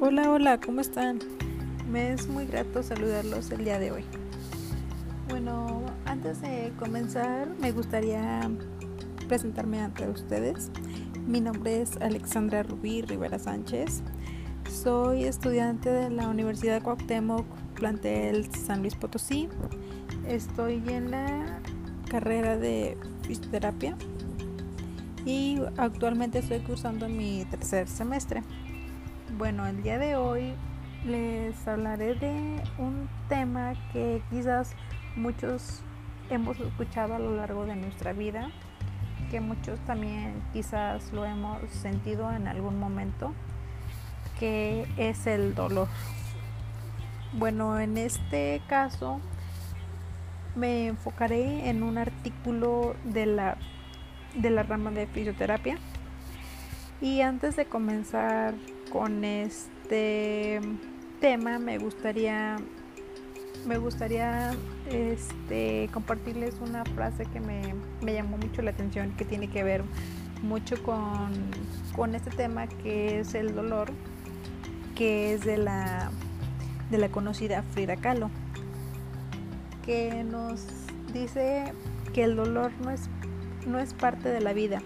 Hola, hola, ¿cómo están? Me es muy grato saludarlos el día de hoy. Bueno, antes de comenzar me gustaría presentarme ante ustedes. Mi nombre es Alexandra Rubí Rivera Sánchez. Soy estudiante de la Universidad de Cuauhtémoc, plantel San Luis Potosí. Estoy en la carrera de fisioterapia y actualmente estoy cursando mi tercer semestre. Bueno, el día de hoy les hablaré de un tema que quizás muchos hemos escuchado a lo largo de nuestra vida, que muchos también quizás lo hemos sentido en algún momento, que es el dolor. Bueno, en este caso me enfocaré en un artículo de la, de la rama de fisioterapia. Y antes de comenzar con este tema me gustaría me gustaría este, compartirles una frase que me, llamó mucho la atención que tiene que ver mucho con, este tema que es el dolor que es de la conocida Frida Kahlo que nos dice que el dolor no es parte de la vida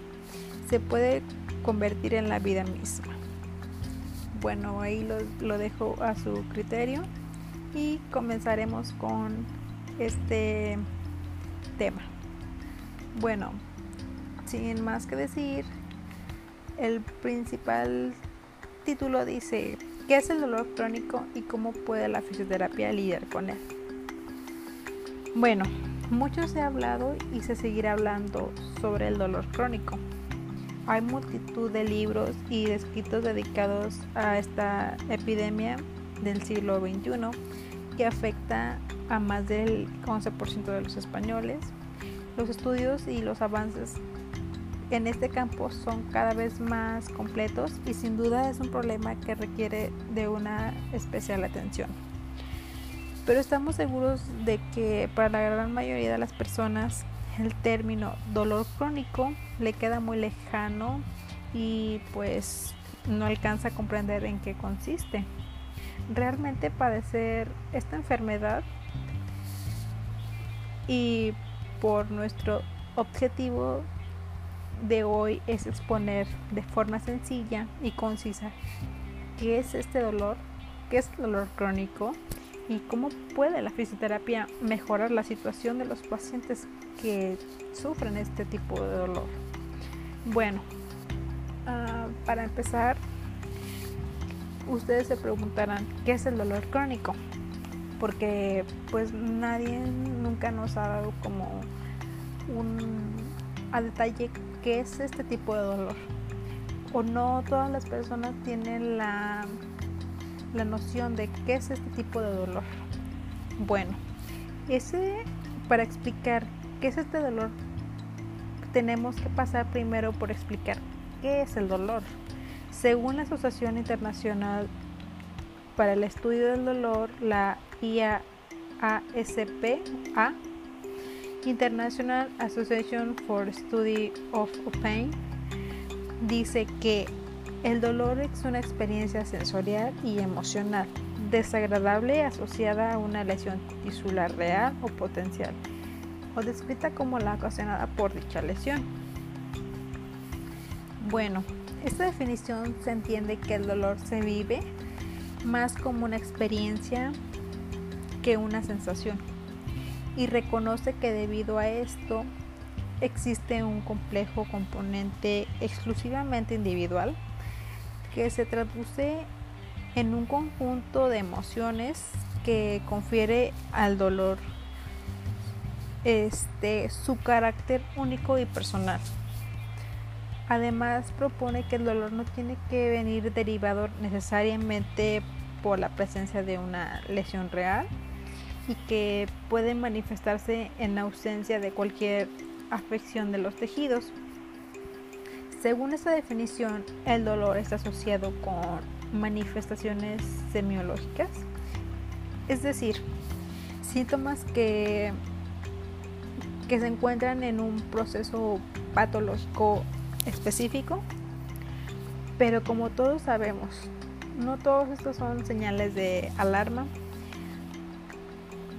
se puede convertir en la vida misma bueno, ahí lo, dejo a su criterio y comenzaremos con este tema. Bueno, sin más que decir, el principal título dice, ¿qué es el dolor crónico y cómo puede la fisioterapia lidiar con él? Bueno, mucho se ha hablado y se seguirá hablando sobre el dolor crónico. Hay multitud de libros y escritos dedicados a esta epidemia del siglo XXI que afecta a más del 11% de los españoles. Los estudios y los avances en este campo son cada vez más completos y sin duda es un problema que requiere de una especial atención. Pero estamos seguros de que para la gran mayoría de las personas el término dolor crónico le queda muy lejano y pues no alcanza a comprender en qué consiste. Realmente padecer esta enfermedad y por nuestro objetivo de hoy es exponer de forma sencilla y concisa qué es este dolor, qué es el dolor crónico y cómo puede la fisioterapia mejorar la situación de los pacientes que sufren este tipo de dolor. Bueno, uh, para empezar, ustedes se preguntarán qué es el dolor crónico, porque pues nadie nunca nos ha dado como un a detalle qué es este tipo de dolor. O no todas las personas tienen la la noción de qué es este tipo de dolor. Bueno, ese para explicar qué es este dolor tenemos que pasar primero por explicar qué es el dolor. Según la Asociación Internacional para el Estudio del Dolor, la IASPA, International Association for Study of Pain, dice que el dolor es una experiencia sensorial y emocional desagradable asociada a una lesión tisular real o potencial o descrita como la ocasionada por dicha lesión. Bueno, esta definición se entiende que el dolor se vive más como una experiencia que una sensación y reconoce que debido a esto existe un complejo componente exclusivamente individual que se traduce en un conjunto de emociones que confiere al dolor este, su carácter único y personal. Además propone que el dolor no tiene que venir derivado necesariamente por la presencia de una lesión real y que puede manifestarse en ausencia de cualquier afección de los tejidos. Según esta definición, el dolor está asociado con manifestaciones semiológicas, es decir, síntomas que, que se encuentran en un proceso patológico específico, pero como todos sabemos, no todos estos son señales de alarma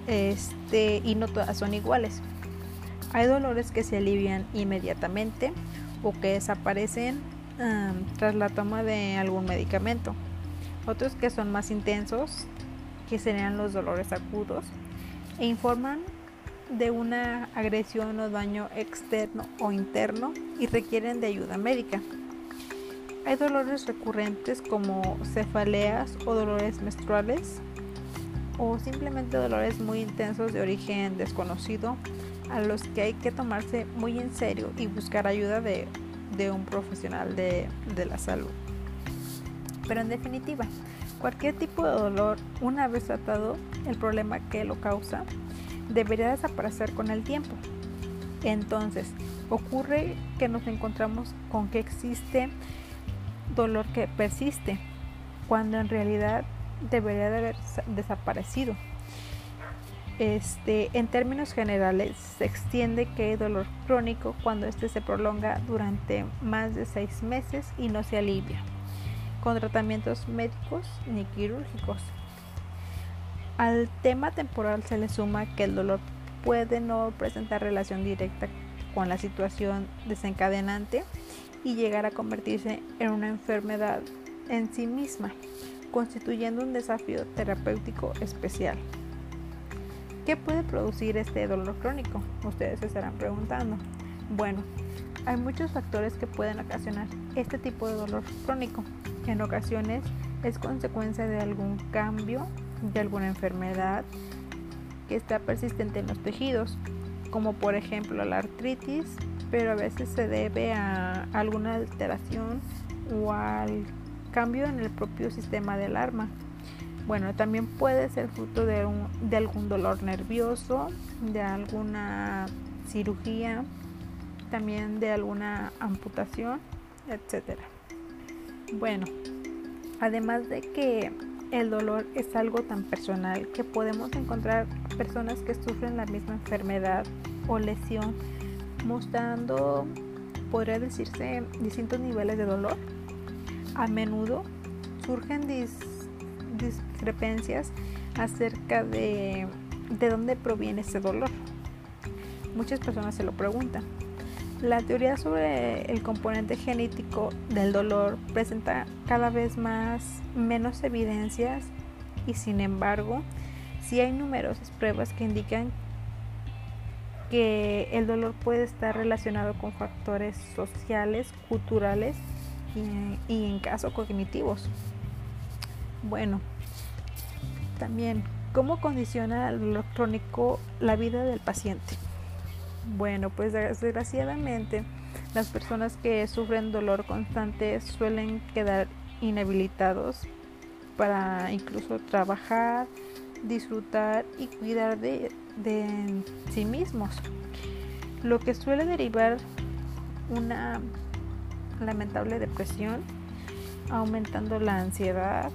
este, y no todas son iguales. Hay dolores que se alivian inmediatamente o que desaparecen tras la toma de algún medicamento. Otros que son más intensos, que serían los dolores agudos, e informan de una agresión o daño externo o interno y requieren de ayuda médica. Hay dolores recurrentes como cefaleas o dolores menstruales o simplemente dolores muy intensos de origen desconocido a los que hay que tomarse muy en serio y buscar ayuda de, un profesional de, de la salud. Pero en definitiva, cualquier tipo de dolor, una vez tratado el problema que lo causa, debería desaparecer con el tiempo. Entonces, ocurre que nos encontramos con que existe dolor que persiste, cuando en realidad debería de haber desaparecido. Este, en términos generales, se extiende que hay dolor crónico cuando este se prolonga durante más de seis meses y no se alivia, con tratamientos médicos ni quirúrgicos. Al tema temporal se le suma que el dolor puede no presentar relación directa con la situación desencadenante y llegar a convertirse en una enfermedad en sí misma, constituyendo un desafío terapéutico especial. ¿Qué puede producir este dolor crónico? Ustedes se estarán preguntando. Bueno, hay muchos factores que pueden ocasionar este tipo de dolor crónico. En ocasiones es consecuencia de algún cambio de alguna enfermedad que está persistente en los tejidos, como por ejemplo la artritis, pero a veces se debe a alguna alteración o al cambio en el propio sistema del arma. Bueno, también puede ser fruto de, de algún dolor nervioso, de alguna cirugía, también de alguna amputación, etc. Bueno, además de que el dolor es algo tan personal que podemos encontrar personas que sufren la misma enfermedad o lesión mostrando, podría decirse, distintos niveles de dolor. A menudo surgen discrepancias acerca de, de dónde proviene ese dolor. Muchas personas se lo preguntan. La teoría sobre el componente genético del dolor presenta cada vez más menos evidencias y sin embargo sí hay numerosas pruebas que indican que el dolor puede estar relacionado con factores sociales, culturales y, y en caso cognitivos. Bueno, también, ¿cómo condiciona el dolor crónico la vida del paciente? Bueno, pues desgraciadamente las personas que sufren dolor constante suelen quedar inhabilitados para incluso trabajar, disfrutar y cuidar de, sí mismos, lo que suele derivar una lamentable depresión, aumentando la ansiedad,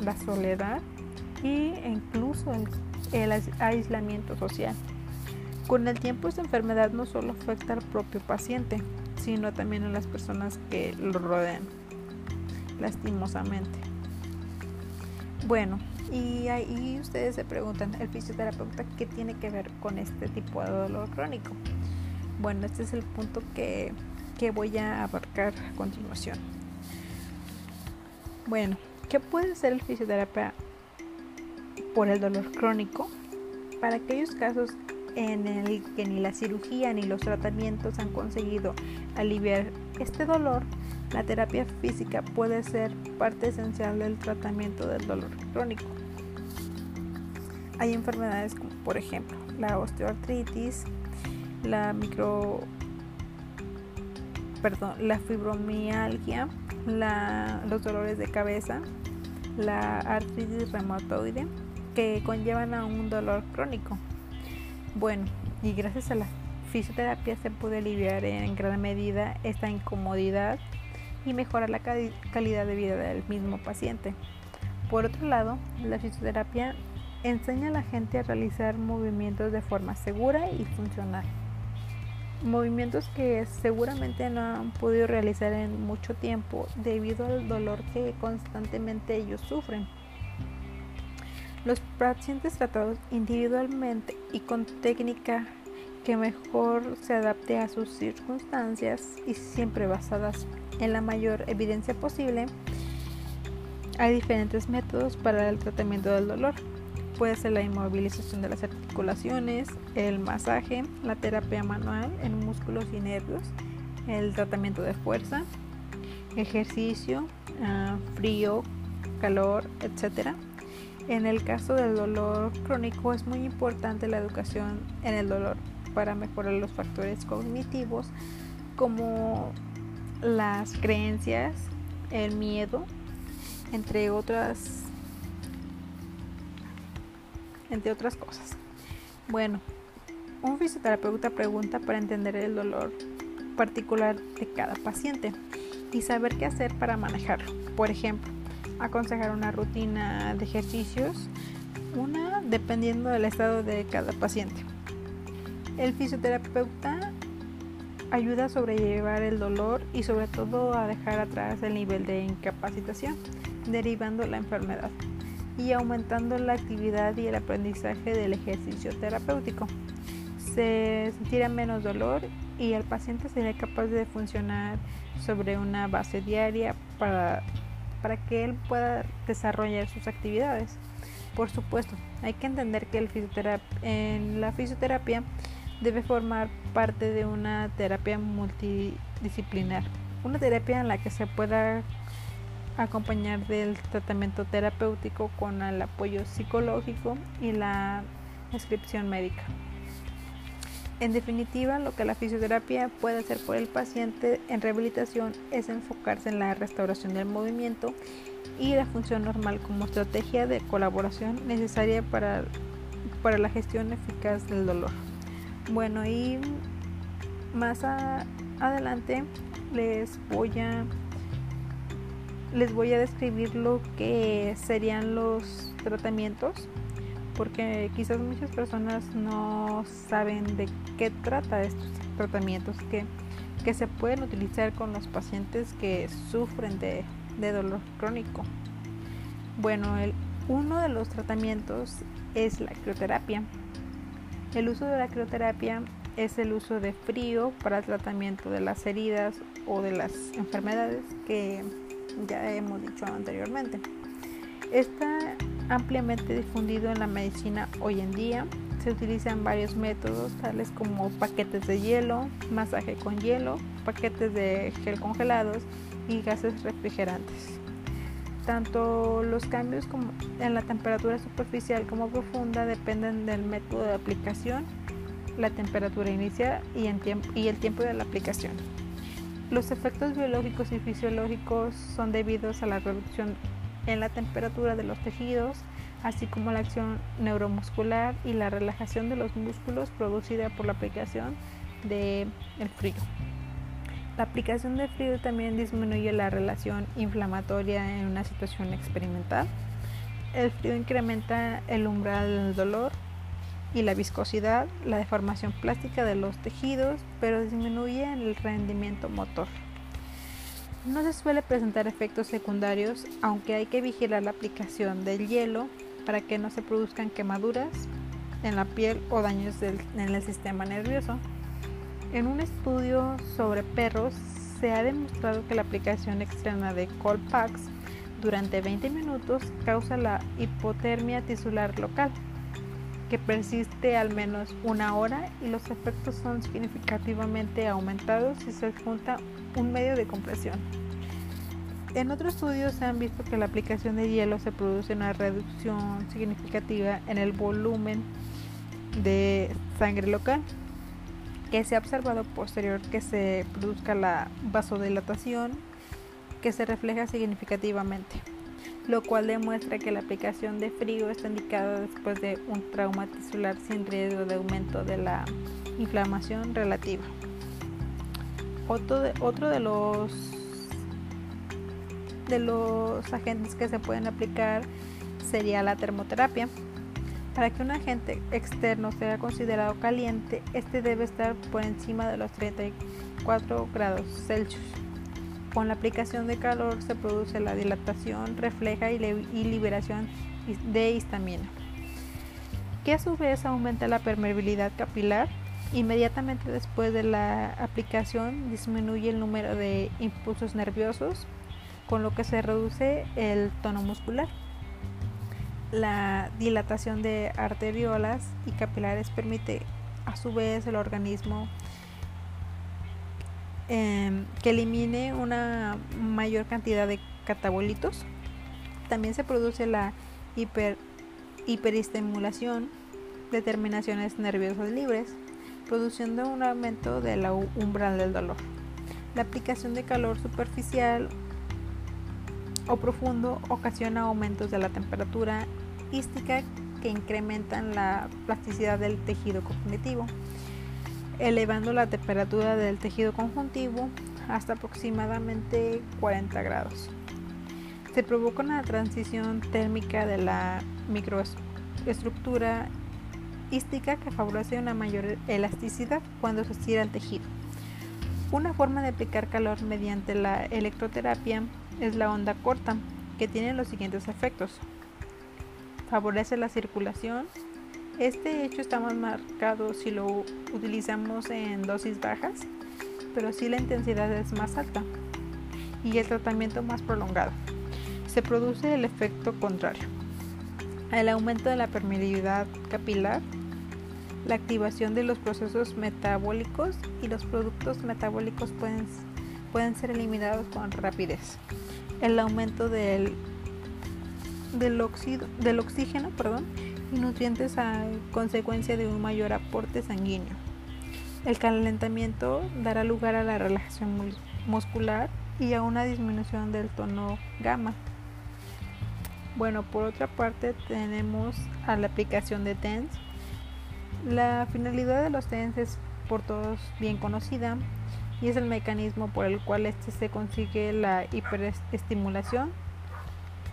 la soledad e incluso el aislamiento social. Con el tiempo esta enfermedad no solo afecta al propio paciente, sino también a las personas que lo rodean, lastimosamente. Bueno, y ahí ustedes se preguntan, el fisioterapeuta, ¿qué tiene que ver con este tipo de dolor crónico? Bueno, este es el punto que, que voy a abarcar a continuación. Bueno, ¿qué puede ser el fisioterapia por el dolor crónico? Para aquellos casos en el que ni la cirugía ni los tratamientos han conseguido aliviar este dolor, la terapia física puede ser parte esencial del tratamiento del dolor crónico. Hay enfermedades como por ejemplo la osteoartritis, la micro perdón, la fibromialgia, los dolores de cabeza, la artritis reumatoide que conllevan a un dolor crónico. Bueno, y gracias a la fisioterapia se puede aliviar en gran medida esta incomodidad y mejorar la calidad de vida del mismo paciente. Por otro lado, la fisioterapia enseña a la gente a realizar movimientos de forma segura y funcional. movimientos que seguramente no han podido realizar en mucho tiempo debido al dolor que constantemente ellos sufren. Los pacientes tratados individualmente y con técnica que mejor se adapte a sus circunstancias y siempre basadas en la mayor evidencia posible, hay diferentes métodos para el tratamiento del dolor. Puede ser la inmovilización de las articulaciones, el masaje, la terapia manual en músculos y nervios, el tratamiento de fuerza, ejercicio, ah, frío, calor, etc. En el caso del dolor crónico es muy importante la educación en el dolor para mejorar los factores cognitivos como las creencias, el miedo, entre otras entre otras cosas. Bueno, un fisioterapeuta pregunta para entender el dolor particular de cada paciente y saber qué hacer para manejarlo. Por ejemplo, aconsejar una rutina de ejercicios, una dependiendo del estado de cada paciente. El fisioterapeuta ayuda a sobrellevar el dolor y sobre todo a dejar atrás el nivel de incapacitación, derivando la enfermedad y aumentando la actividad y el aprendizaje del ejercicio terapéutico. Se sentirá menos dolor y el paciente será capaz de funcionar sobre una base diaria para para que él pueda desarrollar sus actividades. Por supuesto, hay que entender que el en la fisioterapia debe formar parte de una terapia multidisciplinar, una terapia en la que se pueda acompañar del tratamiento terapéutico con el apoyo psicológico y la descripción médica. En definitiva, lo que la fisioterapia puede hacer por el paciente en rehabilitación es enfocarse en la restauración del movimiento y la función normal como estrategia de colaboración necesaria para, para la gestión eficaz del dolor. Bueno, y más adelante les voy a les voy a describir lo que serían los tratamientos porque quizás muchas personas no saben de qué trata estos tratamientos que, que se pueden utilizar con los pacientes que sufren de, de dolor crónico. Bueno, uno de los tratamientos es la crioterapia. El uso de la crioterapia es el uso de frío para el tratamiento de las heridas o de las enfermedades que ya hemos dicho anteriormente. Está ampliamente difundido en la medicina hoy en día. Se utilizan varios métodos, tales como paquetes de hielo, masaje con hielo, paquetes de gel congelados y gases refrigerantes. Tanto los cambios como en la temperatura superficial como profunda dependen del método de aplicación, la temperatura inicial y, y el tiempo de la aplicación. Los efectos biológicos y fisiológicos son debidos a la reducción en la temperatura de los tejidos, así como la acción neuromuscular y la relajación de los músculos producida por la aplicación del el frío. La aplicación de frío también disminuye la relación inflamatoria en una situación experimental. El frío incrementa el umbral del dolor y la viscosidad, la deformación plástica de los tejidos, pero disminuye el rendimiento motor. No se suele presentar efectos secundarios, aunque hay que vigilar la aplicación del hielo para que no se produzcan quemaduras en la piel o daños en el sistema nervioso. En un estudio sobre perros se ha demostrado que la aplicación externa de Colpax durante 20 minutos causa la hipotermia tisular local, que persiste al menos una hora y los efectos son significativamente aumentados si se junta un medio de compresión. En otros estudios se han visto que la aplicación de hielo se produce una reducción significativa en el volumen de sangre local, que se ha observado posterior que se produzca la vasodilatación, que se refleja significativamente, lo cual demuestra que la aplicación de frío está indicada después de un trauma tisular sin riesgo de aumento de la inflamación relativa. Otro de, otro de los de los agentes que se pueden aplicar sería la termoterapia. Para que un agente externo sea considerado caliente, este debe estar por encima de los 34 grados Celsius. Con la aplicación de calor se produce la dilatación, refleja y, liberación de histamina, que a su vez aumenta la permeabilidad capilar. Inmediatamente después de la aplicación disminuye el número de impulsos nerviosos, con lo que se reduce el tono muscular. La dilatación de arteriolas y capilares permite a su vez el organismo Em, que elimine una mayor cantidad de catabolitos. También se produce la hiper, hiperestimulación de terminaciones nerviosas libres, produciendo un aumento de la umbral del dolor. La aplicación de calor superficial o profundo ocasiona aumentos de la temperatura hística que incrementan la plasticidad del tejido cognitivo elevando la temperatura del tejido conjuntivo hasta aproximadamente 40 grados. Se provoca una transición térmica de la microestructura que favorece una mayor elasticidad cuando se estira el tejido. Una forma de aplicar calor mediante la electroterapia es la onda corta, que tiene los siguientes efectos. Favorece la circulación, este hecho está más marcado si lo utilizamos en dosis bajas, pero si la intensidad es más alta y el tratamiento más prolongado. Se produce el efecto contrario. El aumento de la permeabilidad capilar, la activación de los procesos metabólicos y los productos metabólicos pueden, pueden ser eliminados con rapidez. El aumento del, del, del oxígeno perdón, y nutrientes a consecuencia de un mayor aporte sanguíneo. El calentamiento dará lugar a la relajación muscular y a una disminución del tono gamma. Bueno, por otra parte tenemos a la aplicación de TENS. La finalidad de los TENS es por todos bien conocida y es el mecanismo por el cual este se consigue la hiperestimulación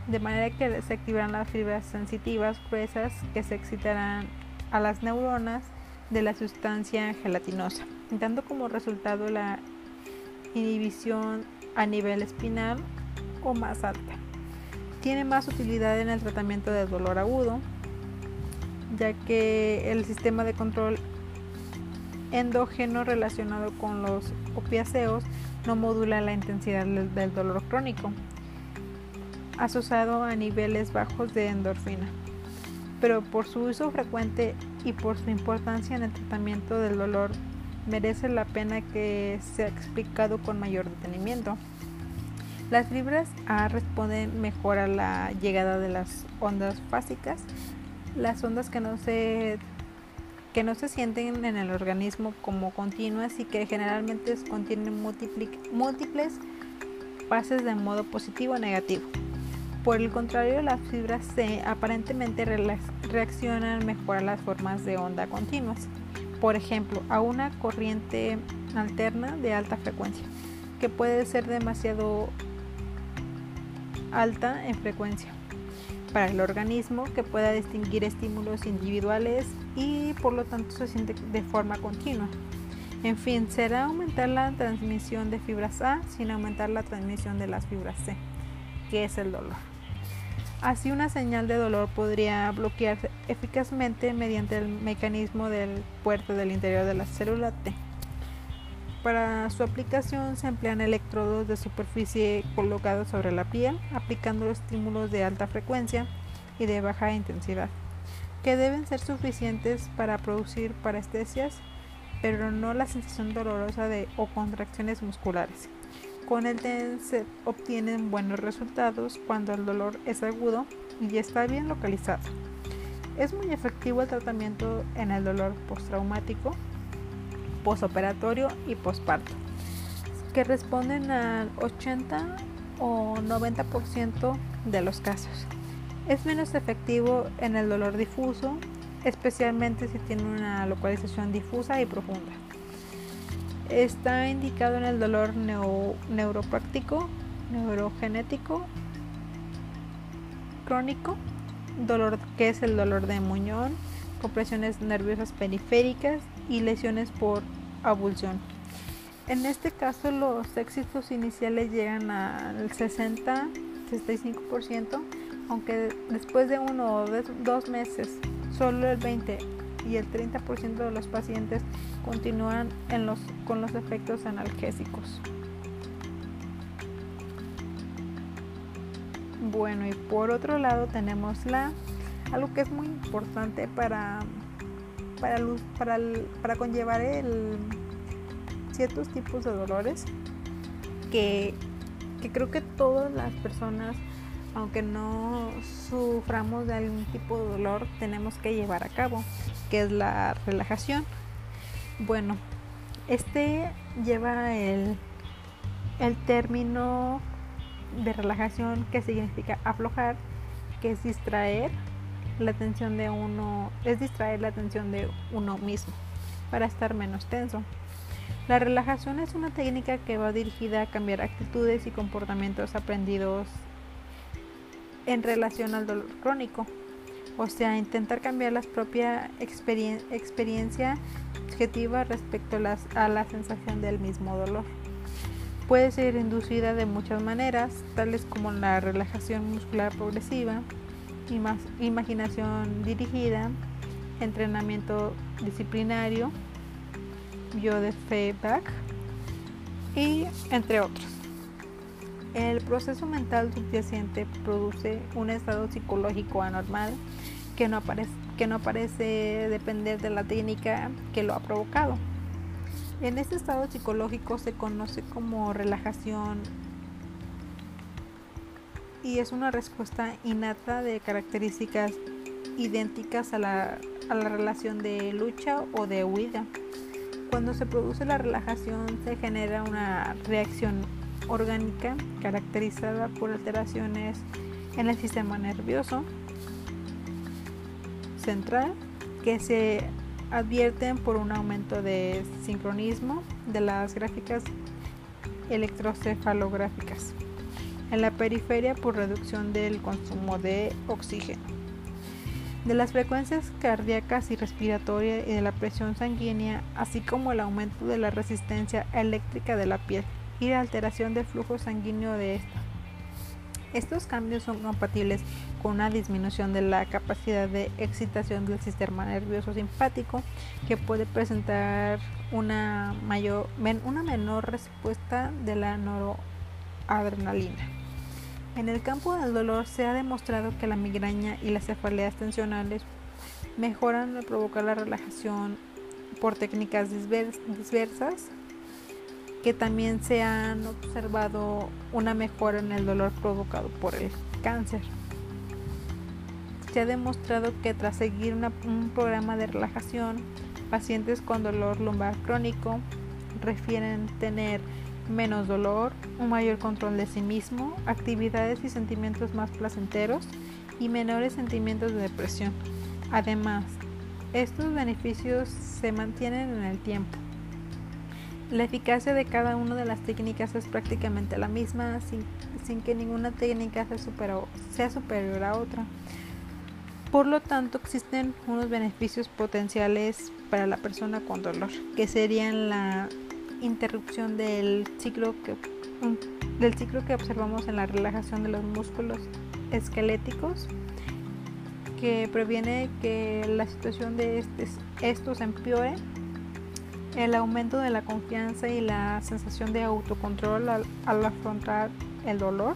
de manera que se activarán las fibras sensitivas gruesas que se excitarán a las neuronas de la sustancia gelatinosa, dando como resultado la inhibición a nivel espinal o más alta. Tiene más utilidad en el tratamiento del dolor agudo, ya que el sistema de control endógeno relacionado con los opiáceos no modula la intensidad del dolor crónico asociado a niveles bajos de endorfina, pero por su uso frecuente y por su importancia en el tratamiento del dolor merece la pena que sea explicado con mayor detenimiento. Las fibras A responden mejor a la llegada de las ondas fásicas, las ondas que no se que no se sienten en el organismo como continuas y que generalmente contienen múltiples fases de modo positivo o negativo. Por el contrario, las fibras C aparentemente reaccionan mejor a las formas de onda continuas, por ejemplo, a una corriente alterna de alta frecuencia, que puede ser demasiado alta en frecuencia para el organismo que pueda distinguir estímulos individuales y por lo tanto se siente de forma continua. En fin, será aumentar la transmisión de fibras A sin aumentar la transmisión de las fibras C, que es el dolor. Así una señal de dolor podría bloquearse eficazmente mediante el mecanismo del puerto del interior de la célula T. Para su aplicación se emplean electrodos de superficie colocados sobre la piel, aplicando estímulos de alta frecuencia y de baja intensidad, que deben ser suficientes para producir parestesias, pero no la sensación dolorosa o contracciones musculares. Con el TEN se obtienen buenos resultados cuando el dolor es agudo y está bien localizado. Es muy efectivo el tratamiento en el dolor postraumático, postoperatorio y posparto, que responden al 80 o 90% de los casos. Es menos efectivo en el dolor difuso, especialmente si tiene una localización difusa y profunda. Está indicado en el dolor neuropráctico, neurogenético, crónico dolor que es el dolor de muñón, compresiones nerviosas periféricas y lesiones por abulsión. En este caso los éxitos iniciales llegan al 60-65%, aunque después de uno o dos meses solo el 20 y el 30% de los pacientes continúan en los, con los efectos analgésicos. Bueno, y por otro lado tenemos la algo que es muy importante para para, para, para conllevar ciertos tipos de dolores que, que creo que todas las personas aunque no suframos de algún tipo de dolor, tenemos que llevar a cabo, que es la relajación. Bueno, este lleva el, el término de relajación que significa aflojar, que es distraer la atención de uno, es distraer la atención de uno mismo para estar menos tenso. La relajación es una técnica que va dirigida a cambiar actitudes y comportamientos aprendidos en relación al dolor crónico, o sea, intentar cambiar la propia experiencia subjetiva respecto a, la sensación del mismo dolor. Puede ser inducida de muchas maneras, tales como la relajación muscular progresiva, imaginación dirigida, entrenamiento disciplinario, biofeedback y entre otros. El proceso mental subyacente produce un estado psicológico anormal que no, aparece, que no parece depender de la técnica que lo ha provocado. En este estado psicológico se conoce como relajación y es una respuesta innata de características idénticas a la, a la relación de lucha o de huida. Cuando se produce la relajación se genera una reacción orgánica caracterizada por alteraciones en el sistema nervioso central que se advierten por un aumento de sincronismo de las gráficas electrocefalográficas en la periferia por reducción del consumo de oxígeno, de las frecuencias cardíacas y respiratorias y de la presión sanguínea, así como el aumento de la resistencia eléctrica de la piel y la alteración del flujo sanguíneo de esta. Estos cambios son compatibles con una disminución de la capacidad de excitación del sistema nervioso simpático que puede presentar una, mayor, una menor respuesta de la noroadrenalina. En el campo del dolor se ha demostrado que la migraña y las cefaleas tensionales mejoran al provocar la relajación por técnicas diversas que también se han observado una mejora en el dolor provocado por el cáncer. Se ha demostrado que tras seguir un programa de relajación, pacientes con dolor lumbar crónico refieren tener menos dolor, un mayor control de sí mismo, actividades y sentimientos más placenteros y menores sentimientos de depresión. Además, estos beneficios se mantienen en el tiempo la eficacia de cada una de las técnicas es prácticamente la misma, sin, que ninguna técnica sea superior a otra. Por lo tanto, existen unos beneficios potenciales para la persona con dolor, que serían la interrupción del ciclo que, del ciclo que observamos en la relajación de los músculos esqueléticos, que previene que la situación de estos empeore el aumento de la confianza y la sensación de autocontrol al, afrontar el dolor,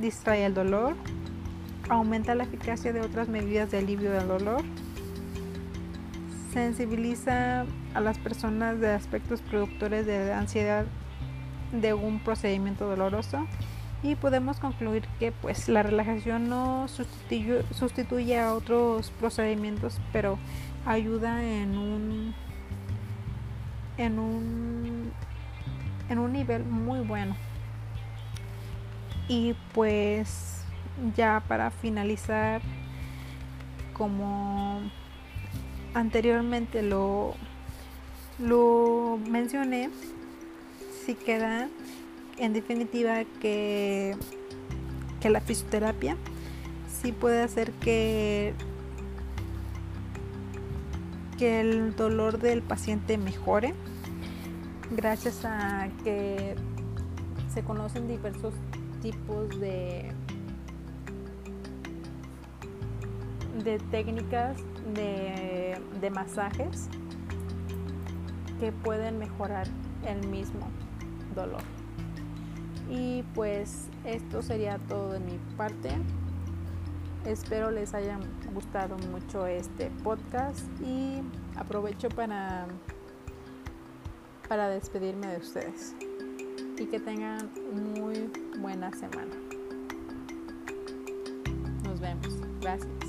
distrae el dolor, aumenta la eficacia de otras medidas de alivio del dolor, sensibiliza a las personas de aspectos productores de ansiedad de un procedimiento doloroso y podemos concluir que pues la relajación no sustituye, sustituye a otros procedimientos pero ayuda en un en un, en un nivel muy bueno. Y pues ya para finalizar, como anteriormente lo, lo mencioné, si queda en definitiva que, que la fisioterapia así puede hacer que que el dolor del paciente mejore gracias a que se conocen diversos tipos de de técnicas de, masajes que pueden mejorar el mismo dolor. Y pues esto sería todo de mi parte. Espero les haya gustado mucho este podcast y aprovecho para, para despedirme de ustedes y que tengan muy buena semana. Nos vemos. Gracias.